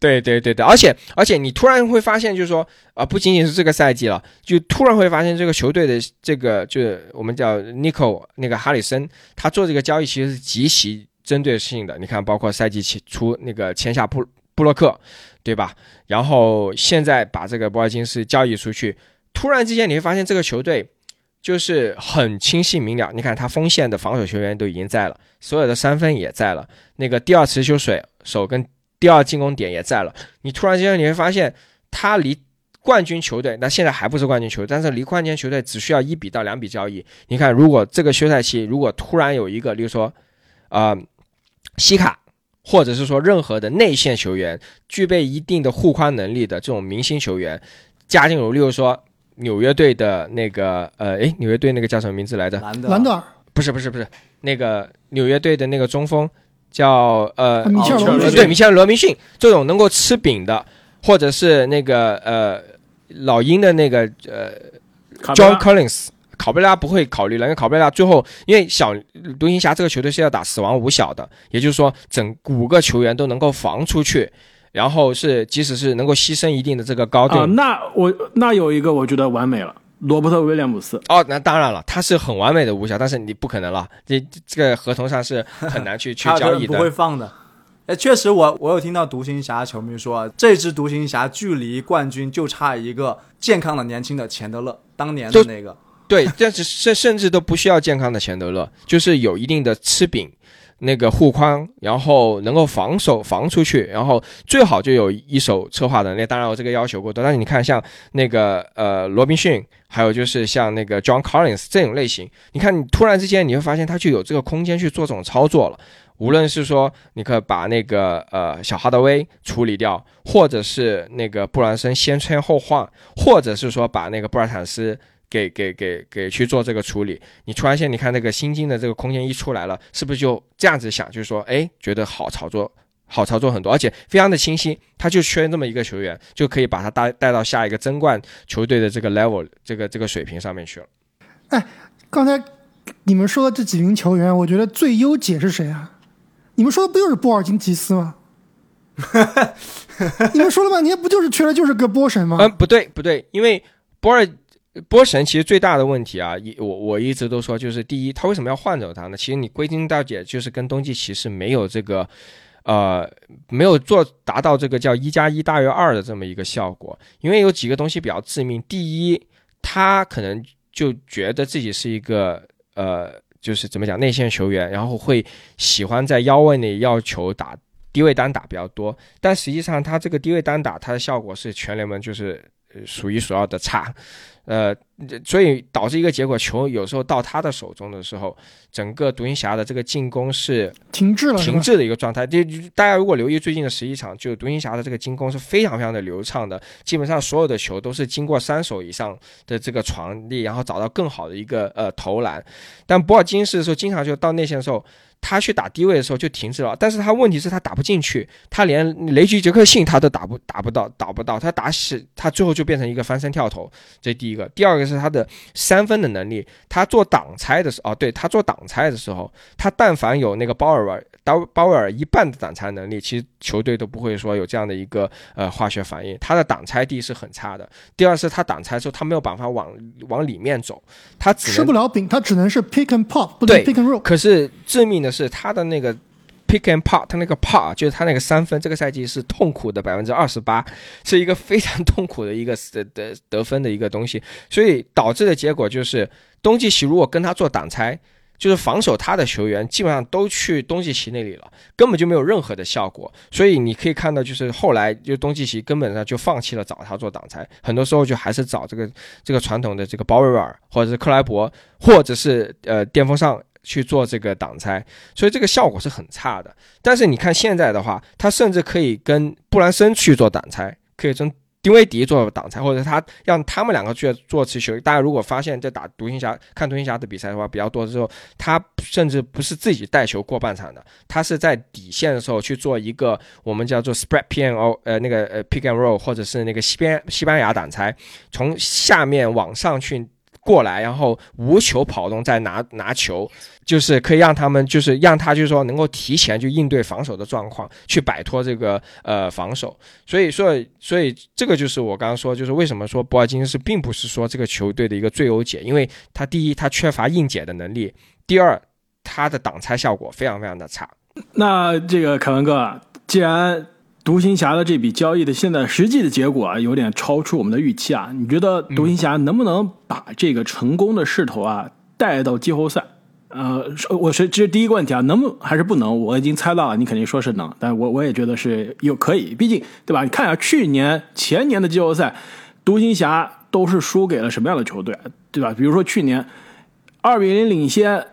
Speaker 4: 对对对对，而且而且你突然会发现，就是说啊，不仅仅是这个赛季了，就突然会发现这个球队的这个，就是我们叫 Nico 那个哈里森，他做这个交易其实是极其针对性的。你看，包括赛季起初那个签下布布洛克，对吧？然后现在把这个博尔金斯交易出去，突然之间你会发现这个球队就是很清晰明了。你看他锋线的防守球员都已经在了，所有的三分也在了，那个第二持球水手跟。第二进攻点也在了，你突然间你会发现，他离冠军球队，那现在还不是冠军球队，但是离冠军球队只需要一笔到两笔交易。你看，如果这个休赛期如果突然有一个，例如说，啊，西卡，或者是说任何的内线球员具备一定的护框能力的这种明星球员加进入，例如说纽约队的那个，呃，诶，纽约队那个叫什么名字来着？
Speaker 3: 兰德
Speaker 2: 兰德尔？
Speaker 4: 不是不是不是，那个纽约队的那个中锋。叫呃，
Speaker 2: 米切尔罗
Speaker 4: 对米切尔罗明逊这种能够吃饼的，或者是那个呃老鹰的那个呃 John Collins，考贝拉不会考虑了，因为考贝拉最后因为小独行侠这个球队是要打死亡五小的，也就是说整五个球员都能够防出去，然后是即使是能够牺牲一定的这个高度。
Speaker 1: 啊，那我那有一个我觉得完美了。罗伯特威廉姆斯
Speaker 4: 哦，那当然了，他是很完美的无效，但是你不可能了，这这个合同上是很难去 去交易
Speaker 3: 的，不会放的。哎，确实，我我有听到独行侠球迷说，这支独行侠距离冠军就差一个健康的年轻的钱德勒，当年的那个。
Speaker 4: 对，但是甚甚至都不需要健康的钱德勒，就是有一定的吃饼，那个护框，然后能够防守防出去，然后最好就有一手策划能力。当然，我这个要求过多，但是你看像那个呃罗宾逊，还有就是像那个 John Collins 这种类型，你看你突然之间你会发现他就有这个空间去做这种操作了。无论是说你可以把那个呃小哈德威处理掉，或者是那个布兰森先签后换，或者是说把那个布尔坦斯给给给给去做这个处理，你突然间你看那个新进的这个空间一出来了，是不是就这样子想，就是说哎觉得好操作，好操作很多，而且非常的清晰，他就缺这么一个球员，就可以把他带带到下一个争冠球队的这个 level 这个这个水平上面去了。
Speaker 2: 哎，刚才你们说的这几名球员，我觉得最优解是谁啊？你们说的不就是波尔津吉斯吗？你们说了半天，不就是缺的就是个波神吗？
Speaker 4: 嗯，不对不对，因为波尔波神其实最大的问题啊，一我我一直都说就是第一，他为什么要换走他呢？其实你归根到底就是跟冬季骑士没有这个呃没有做达到这个叫一加一大于二的这么一个效果，因为有几个东西比较致命。第一，他可能就觉得自己是一个呃。就是怎么讲内线球员，然后会喜欢在腰位内要求打低位单打比较多，但实际上他这个低位单打，它的效果是全联盟就是数一数二的差。呃，所以导致一个结果，球有时候到他的手中的时候，整个独行侠的这个进攻是
Speaker 2: 停滞了，
Speaker 4: 停滞的一个状态。就大家如果留意最近的十一场，就独行侠的这个进攻是非常非常的流畅的，基本上所有的球都是经过三手以上的这个传递，然后找到更好的一个呃投篮。但博尔金斯的时候，经常就到内线的时候。他去打低位的时候就停止了，但是他问题是他打不进去，他连雷吉杰克逊他都打不打不到，打不到，他打死他最后就变成一个翻身跳投，这第一个。第二个是他的三分的能力，他做挡拆的时候，哦，对他做挡拆的时候，他但凡有那个鲍尔刀鲍威尔一半的挡拆能力，其实球队都不会说有这样的一个呃化学反应。他的挡拆地是很差的。第二是他挡拆之后，他没有办法往往里面走，他
Speaker 2: 吃不了饼，他只能是 pick and pop，不
Speaker 4: 对
Speaker 2: pick and roll。
Speaker 4: 可是致命的是他的那个 pick and pop，他那个 pop 就是他那个三分，这个赛季是痛苦的百分之二十八，是一个非常痛苦的一个得得得分的一个东西。所以导致的结果就是冬季奇如果跟他做挡拆。就是防守他的球员基本上都去东契奇那里了，根本就没有任何的效果。所以你可以看到，就是后来就东契奇根本上就放弃了找他做挡拆，很多时候就还是找这个这个传统的这个鲍威尔或者是克莱伯或者是呃巅峰上去做这个挡拆，所以这个效果是很差的。但是你看现在的话，他甚至可以跟布兰森去做挡拆，可以跟。丁威迪做挡拆，或者他让他们两个去做持球。大家如果发现，在打独行侠、看独行侠的比赛的话，比较多的时候，他甚至不是自己带球过半场的，他是在底线的时候去做一个我们叫做 spread P N O，呃，那个呃 pick and roll，或者是那个西边西班牙挡拆，从下面往上去。过来，然后无球跑动，再拿拿球，就是可以让他们，就是让他，就是说能够提前去应对防守的状况，去摆脱这个呃防守。所以说，所以这个就是我刚刚说，就是为什么说博尔金斯并不是说这个球队的一个最优解，因为他第一他缺乏硬解的能力，第二他的挡拆效果非常非常的差。
Speaker 1: 那这个凯文哥，既然。独行侠的这笔交易的现在实际的结果啊，有点超出我们的预期啊。你觉得独行侠能不能把这个成功的势头啊带到季后赛？呃，我是这是第一个问题啊，能不还是不能？我已经猜到了，你肯定说是能，但我我也觉得是有可以，毕竟对吧？你看一下去年、前年的季后赛，独行侠都是输给了什么样的球队，对吧？比如说去年二比零领先。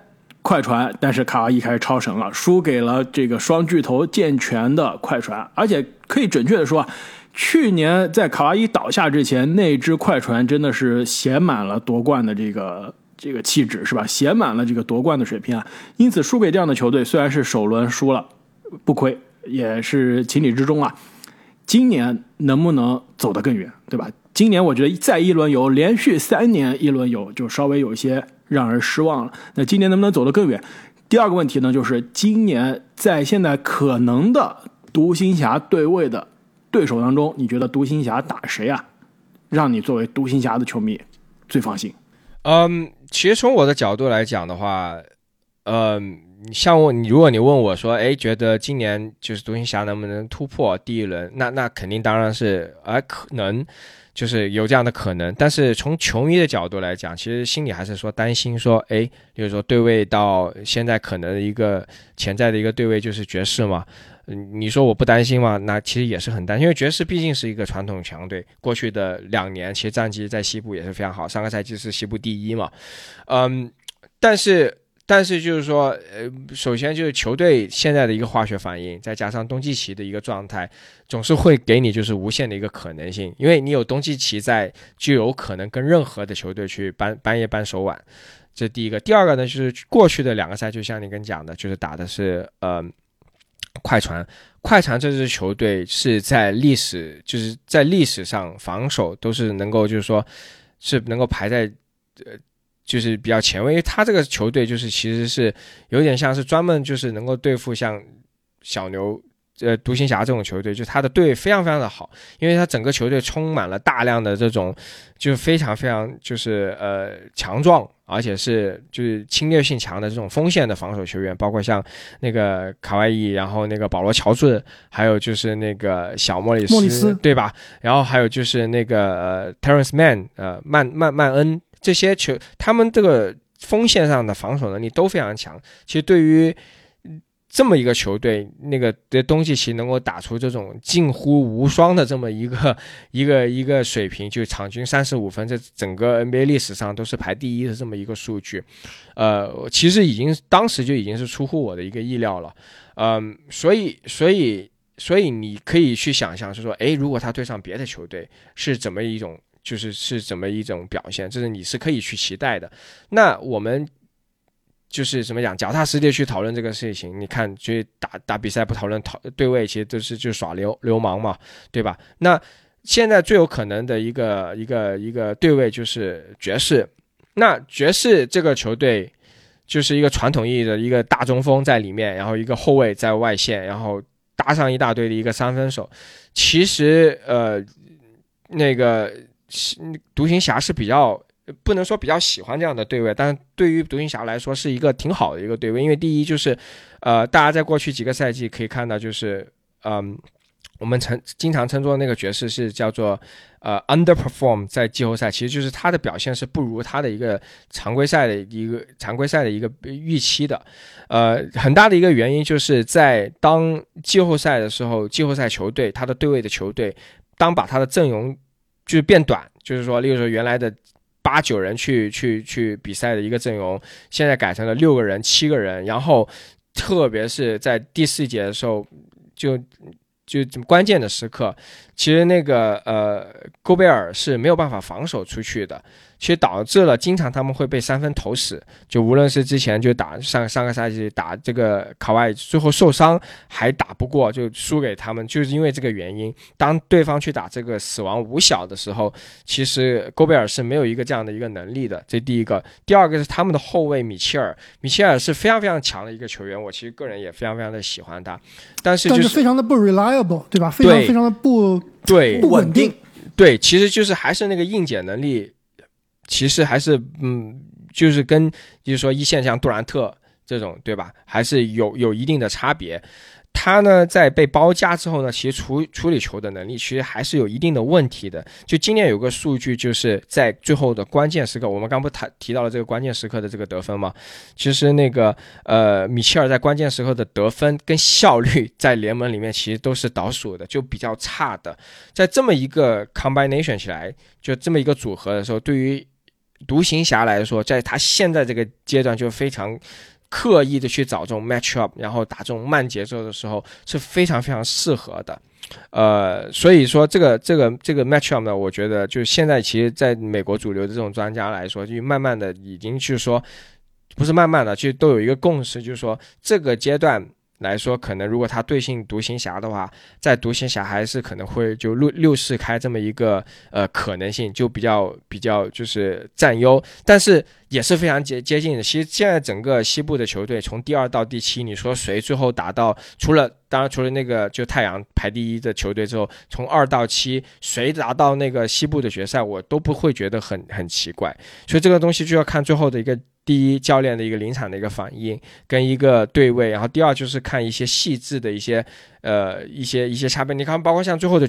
Speaker 1: 快船，但是卡哇伊开始超神了，输给了这个双巨头健全的快船，而且可以准确的说，去年在卡哇伊倒下之前，那支快船真的是写满了夺冠的这个这个气质，是吧？写满了这个夺冠的水平啊，因此输给这样的球队，虽然是首轮输了，不亏，也是情理之中啊。今年能不能走得更远，对吧？今年我觉得再一轮游，连续三年一轮游，就稍微有一些。让人失望了。那今年能不能走得更远？第二个问题呢，就是今年在现在可能的独行侠对位的对手当中，你觉得独行侠打谁啊？让你作为独行侠的球迷最放心？
Speaker 4: 嗯，其实从我的角度来讲的话，嗯，像我，你如果你问我说，哎，觉得今年就是独行侠能不能突破第一轮？那那肯定当然是，哎，可能。就是有这样的可能。但是从球迷的角度来讲，其实心里还是说担心说，哎，比如说对位到现在可能的一个潜在的一个对位就是爵士嘛。嗯，你说我不担心吗？那其实也是很担心，因为爵士毕竟是一个传统强队，过去的两年其实战绩在西部也是非常好，上个赛季是西部第一嘛。嗯，但是但是就是说，呃，首先就是球队现在的一个化学反应，再加上东契奇的一个状态，总是会给你就是无限的一个可能性，因为你有东契奇在，就有可能跟任何的球队去搬半夜搬手腕，这第一个。第二个呢，就是过去的两个赛，就像你跟讲的，就是打的是呃。快船，快船这支球队是在历史，就是在历史上防守都是能够，就是说，是能够排在，呃，就是比较前卫。因为他这个球队就是其实是有点像是专门就是能够对付像小牛。呃，独行侠这种球队，就他的队非常非常的好，因为他整个球队充满了大量的这种，就是非常非常就是呃强壮，而且是就是侵略性强的这种锋线的防守球员，包括像那个卡哇伊，然后那个保罗乔治，还有就是那个小莫里斯，对吧？然后还有就是那个呃 Terrence Mann，呃曼曼曼恩这些球，他们这个锋线上的防守能力都非常强。其实对于这么一个球队，那个的东契奇能够打出这种近乎无双的这么一个 一个一个水平，就场均三十五分，这整个 NBA 历史上都是排第一的这么一个数据，呃，其实已经当时就已经是出乎我的一个意料了，嗯，所以所以所以你可以去想象，是说，诶，如果他对上别的球队是怎么一种，就是是怎么一种表现，这是你是可以去期待的。那我们。就是怎么讲，脚踏实地去讨论这个事情。你看，就打打比赛不讨论讨对位，其实都是就耍流流氓嘛，对吧？那现在最有可能的一个一个一个对位就是爵士。那爵士这个球队就是一个传统意义的一个大中锋在里面，然后一个后卫在外线，然后搭上一大堆的一个三分手。其实呃，那个独行侠是比较。不能说比较喜欢这样的对位，但是对于独行侠来说是一个挺好的一个对位，因为第一就是，呃，大家在过去几个赛季可以看到，就是，嗯，我们称经常称作那个爵士是叫做，呃，underperform 在季后赛，其实就是他的表现是不如他的一个常规赛的一个常规赛的一个预期的，呃，很大的一个原因就是在当季后赛的时候，季后赛球队他的对位的球队，当把他的阵容就是变短，就是说，例如说原来的。八九人去去去比赛的一个阵容，现在改成了六个人、七个人，然后特别是在第四节的时候，就就关键的时刻，其实那个呃，戈贝尔是没有办法防守出去的。其实导致了经常他们会被三分投死，就无论是之前就打上上个赛季打这个卡哇伊，最后受伤还打不过就输给他们，就是因为这个原因。当对方去打这个死亡五小的时候，其实戈贝尔是没有一个这样的一个能力的。这第一个，第二个是他们的后卫米切尔，米切尔是非常非常强的一个球员，我其实个人也非常非常的喜欢他，但是就是
Speaker 2: 非常的不 reliable，对吧？非常非常的不
Speaker 4: 对
Speaker 2: 不稳定，
Speaker 4: 对，其实就是还是那个硬解能力。其实还是嗯，就是跟就是说一线像杜兰特这种对吧，还是有有一定的差别。他呢在被包夹之后呢，其实处处理球的能力其实还是有一定的问题的。就今年有个数据，就是在最后的关键时刻，我们刚不谈提到了这个关键时刻的这个得分嘛？其实那个呃米切尔在关键时刻的得分跟效率在联盟里面其实都是倒数的，就比较差的。在这么一个 combination 起来，就这么一个组合的时候，对于独行侠来说，在他现在这个阶段就非常刻意的去找这种 match up，然后打这种慢节奏的时候是非常非常适合的。呃，所以说这个这个这个 match up 呢，我觉得就现在其实在美国主流的这种专家来说，就慢慢的已经去说，不是慢慢的，其实都有一个共识，就是说这个阶段。来说，可能如果他对线独行侠的话，在独行侠还是可能会就六六四开这么一个呃可能性，就比较比较就是占优，但是也是非常接接近的。其实现在整个西部的球队从第二到第七，你说谁最后打到除了当然除了那个就太阳排第一的球队之后，从二到七谁拿到那个西部的决赛，我都不会觉得很很奇怪。所以这个东西就要看最后的一个。第一，教练的一个临场的一个反应跟一个对位，然后第二就是看一些细致的一些呃一些一些差别。你看，包括像最后的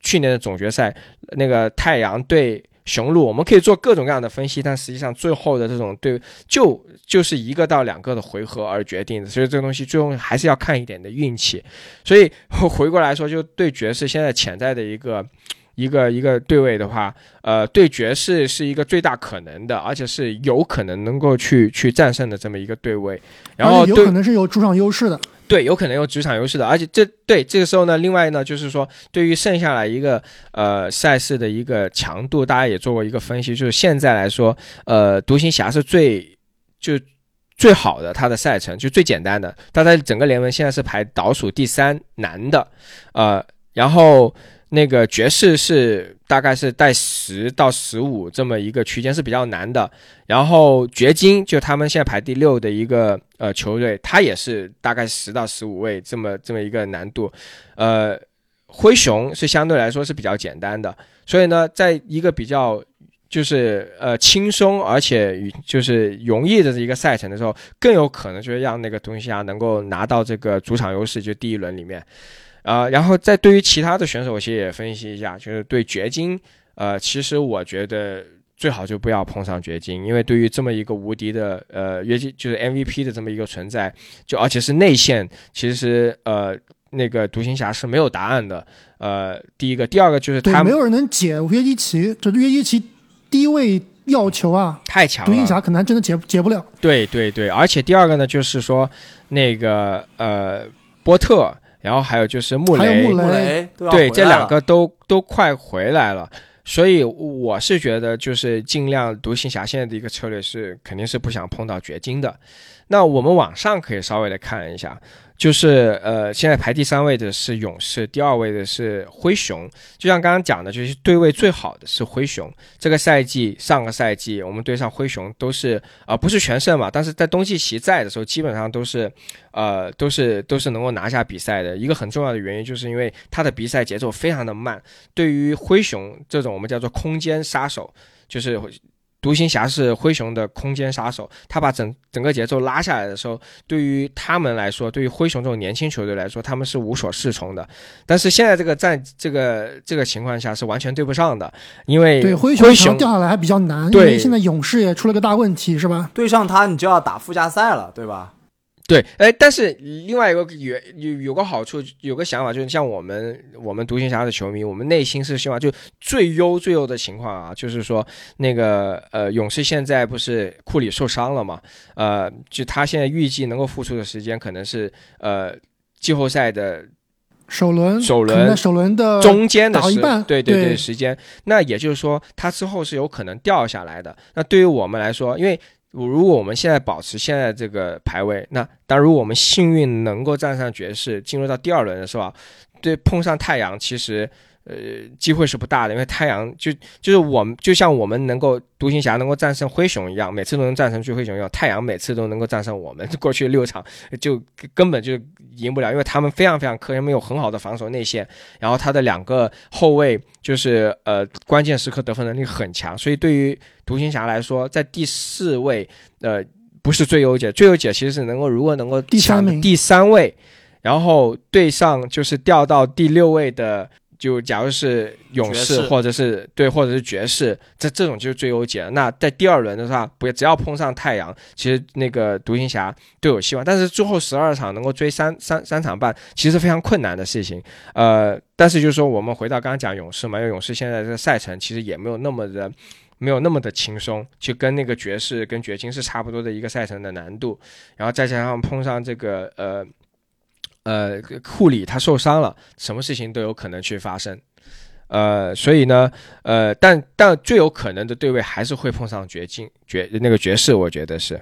Speaker 4: 去年的总决赛那个太阳对雄鹿，我们可以做各种各样的分析，但实际上最后的这种对就就是一个到两个的回合而决定的，所以这个东西最终还是要看一点的运气。所以回过来说，就对爵士现在潜在的一个。一个一个对位的话，呃，对爵士是一个最大可能的，而且是有可能能够去去战胜的这么一个对位，然后
Speaker 2: 有可能是有主场优势的，
Speaker 4: 对，有可能有主场优势的，而且这对这个时候呢，另外呢，就是说对于剩下来一个呃赛事的一个强度，大家也做过一个分析，就是现在来说，呃，独行侠是最就最好的，它的赛程就最简单的，它在整个联盟现在是排倒数第三难的，呃，然后。那个爵士是大概是带十到十五这么一个区间是比较难的，然后掘金就他们现在排第六的一个呃球队，他也是大概十到十五位这么这么一个难度，呃，灰熊是相对来说是比较简单的，所以呢，在一个比较就是呃轻松而且就是容易的一个赛程的时候，更有可能就是让那个东西啊能够拿到这个主场优势，就第一轮里面。啊，然后再对于其他的选手，我其实也分析一下，就是对掘金，呃，其实我觉得最好就不要碰上掘金，因为对于这么一个无敌的呃约基，就是 MVP 的这么一个存在，就而且是内线，其实呃那个独行侠是没有答案的。呃，第一个，第二个就是他
Speaker 2: 没有人能解约基奇，这约基奇低位要求啊
Speaker 4: 太强了，
Speaker 2: 独行侠可能还真的解解不了。
Speaker 4: 对对对，而且第二个呢，就是说那个呃波特。然后还有就是穆雷，
Speaker 2: 穆
Speaker 3: 雷
Speaker 4: 对这两个都都快回来了，所以我是觉得就是尽量独行侠现在的一个策略是肯定是不想碰到掘金的。那我们往上可以稍微的看一下。就是呃，现在排第三位的是勇士，第二位的是灰熊。就像刚刚讲的，就是对位最好的是灰熊。这个赛季、上个赛季，我们对上灰熊都是啊，不是全胜嘛，但是在东契奇在的时候，基本上都是呃，都是都是能够拿下比赛的。一个很重要的原因，就是因为他的比赛节奏非常的慢。对于灰熊这种我们叫做空间杀手，就是。独行侠是灰熊的空间杀手，他把整整个节奏拉下来的时候，对于他们来说，对于灰熊这种年轻球队来说，他们是无所适从的。但是现在这个战这个这个情况下是完全对不上的，因为
Speaker 2: 对灰熊掉下来还比较难，因为现在勇士也出了个大问题，是吧？
Speaker 3: 对上他，你就要打附加赛了，对吧？
Speaker 4: 对，哎，但是另外一个有有有个好处，有个想法，就是像我们我们独行侠的球迷，我们内心是希望就最优最优的情况啊，就是说那个呃勇士现在不是库里受伤了嘛，呃，就他现在预计能够复出的时间可能是呃季后赛的
Speaker 2: 首轮，
Speaker 4: 首轮
Speaker 2: 首轮的
Speaker 4: 中间的
Speaker 2: 时，
Speaker 4: 对对对时间，那也就是说他之后是有可能掉下来的。那对于我们来说，因为如果我们现在保持现在这个排位，那当如果我们幸运能够站上爵士，进入到第二轮的时候，对碰上太阳，其实。呃，机会是不大的，因为太阳就就是我们，就像我们能够独行侠能够战胜灰熊一样，每次都能战胜巨灰熊一样，太阳每次都能够战胜我们。过去六场就根本就赢不了，因为他们非常非常苛，他们有很好的防守内线，然后他的两个后卫就是呃关键时刻得分能力很强，所以对于独行侠来说，在第四位呃不是最优解，最优解其实是能够如果能够抢第三位，然后对上就是掉到第六位的。就假如是勇士，或者是对，或者是爵士，这这种就是最优解。那在第二轮的话，不只要碰上太阳，其实那个独行侠都有希望。但是最后十二场能够追三三三场半，其实非常困难的事情。呃，但是就是说，我们回到刚刚讲勇士嘛，因为勇士现在这个赛程其实也没有那么的没有那么的轻松，就跟那个爵士跟掘金是差不多的一个赛程的难度。然后再加上碰上这个呃。呃，库里他受伤了，什么事情都有可能去发生，呃，所以呢，呃，但但最有可能的对位还是会碰上绝境绝那个爵士，我觉得是，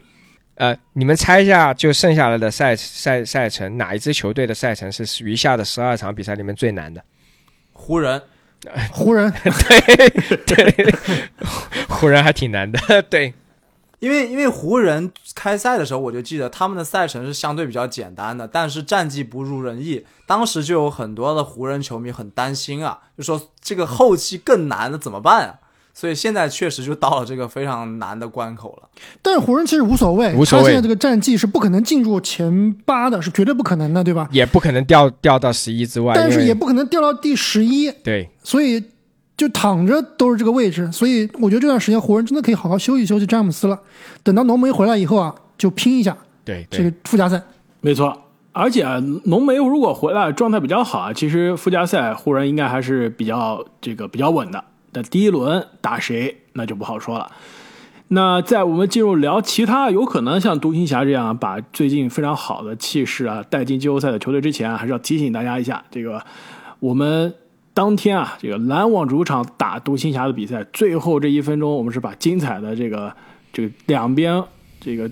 Speaker 4: 呃，你们猜一下，就剩下来的赛赛赛程，哪一支球队的赛程是余下的十二场比赛里面最难的？
Speaker 3: 湖人，
Speaker 2: 湖人，
Speaker 4: 对对，湖人还挺难的，对。
Speaker 3: 因为因为湖人开赛的时候，我就记得他们的赛程是相对比较简单的，但是战绩不如人意。当时就有很多的湖人球迷很担心啊，就说这个后期更难了怎么办啊？所以现在确实就到了这个非常难的关口了。
Speaker 2: 但是湖人其实无所谓，
Speaker 4: 无所谓
Speaker 2: 他现在这个战绩是不可能进入前八的，是绝对不可能的，对吧？
Speaker 4: 也不可能掉掉到十一之外，
Speaker 2: 但是也不可能掉到第十一，
Speaker 4: 对
Speaker 2: 所以就躺着都是这个位置。所以我觉得这段时间湖人真的可以好好休息休息詹姆斯了。等到浓眉回来以后啊，就拼一下
Speaker 4: 对对
Speaker 2: 这个附加赛。
Speaker 1: 没错。而且啊浓眉如果回来状态比较好啊，其实附加赛湖人应该还是比较这个比较稳的。但第一轮打谁那就不好说了。那在我们进入聊其他有可能像独行侠这样把最近非常好的气势啊带进季后赛的球队之前啊，还是要提醒大家一下，这个我们当天啊，这个篮网主场打独行侠的比赛，最后这一分钟，我们是把精彩的这个这个两边这个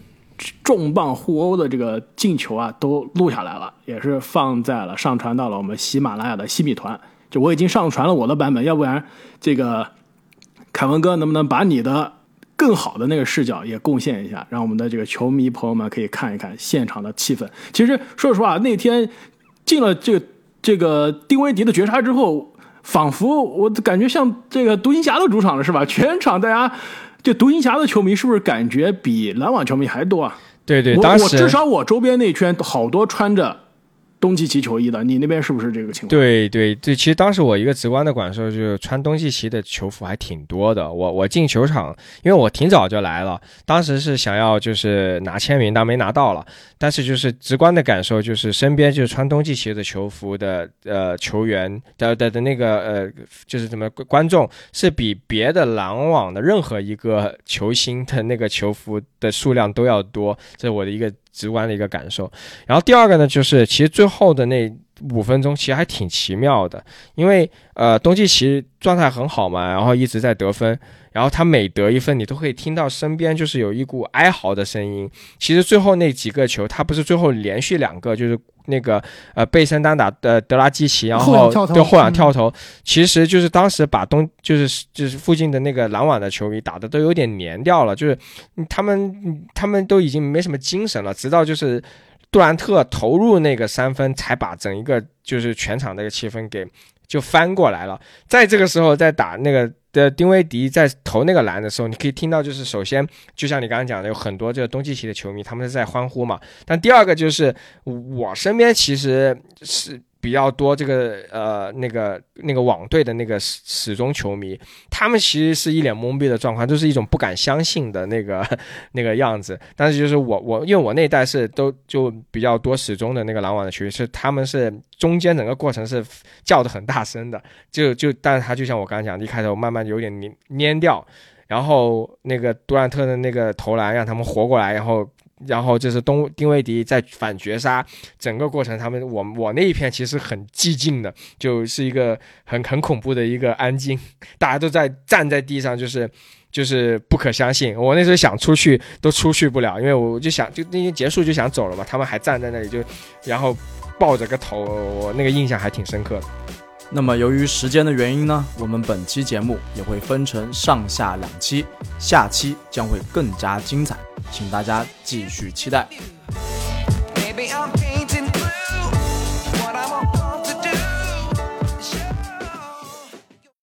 Speaker 1: 重磅互殴的这个进球啊，都录下来了，也是放在了上传到了我们喜马拉雅的西米团。就我已经上传了我的版本，要不然这个凯文哥能不能把你的更好的那个视角也贡献一下，让我们的这个球迷朋友们可以看一看现场的气氛。其实说实话，那天进了这个这个丁威迪的绝杀之后，仿佛我感觉像这个独行侠的主场了，是吧？全场大家就独行侠的球迷是不是感觉比篮网球迷还多啊？
Speaker 4: 对对，
Speaker 1: 我
Speaker 4: 当时
Speaker 1: 我至少我周边那圈好多穿着东季奇球衣的，你那边是不是这个情况？
Speaker 4: 对对对，其实当时我一个直观的感受就是穿东季奇的球服还挺多的。我我进球场，因为我挺早就来了，当时是想要就是拿签名，但没拿到了。但是就是直观的感受就是身边就是穿东季奇的球服的呃球员的的的那个呃就是怎么观众是比别的篮网的任何一个球星的那个球服的数量都要多，这是我的一个直观的一个感受。然后第二个呢，就是其实最后的那五分钟其实还挺奇妙的，因为呃东契奇状态很好嘛，然后一直在得分，然后他每得一分，你都可以听到身边就是有一股哀嚎的声音。其实最后那几个球，他不是最后连续两个就是。那个呃，背身单打的德拉基奇，然后
Speaker 2: 后仰跳投
Speaker 4: 对后仰
Speaker 2: 嗯
Speaker 4: 跳投，其实就是当时把东就是就是附近的那个篮网的球迷打的都有点黏掉了，就是嗯他们嗯他们都已经没什么精神了，直到就是杜兰特投入那个三分，才把整一个就是全场那个气氛给就翻过来了。在这个时候，再打那个的丁威迪在投那个篮的时候，你可以听到，就是首先就像你刚刚讲的，有很多这个东契奇的球迷，他们是在欢呼嘛。但第二个就是我身边其实是。比较多这个呃那个那个网队的那个始始终球迷，他们其实是一脸懵逼的状况，就是一种不敢相信的那个 那个样子。但是就是我我因为我那一代是都就比较多始终的那个篮网的球员，是他们是中间整个过程是叫的很大声的，就就但是他就像我刚才讲，一开头慢慢有点蔫蔫掉，然后那个杜兰特的那个投篮让他们活过来，然后。然后就是东丁威迪在反绝杀，整个过程他们我我那一片其实很寂静的，就是一个很很恐怖的一个安静，大家都在站在地上，就是就是不可相信。我那时候想出去都出去不了，因为我就想就那天结束就想走了嘛，他们还站在那里就，然后抱着个头，我那个印象还挺深刻的。
Speaker 3: 那么由于时间的原因呢我们本期节目也会分成上下两期下期将会更加精彩请大家继续期待。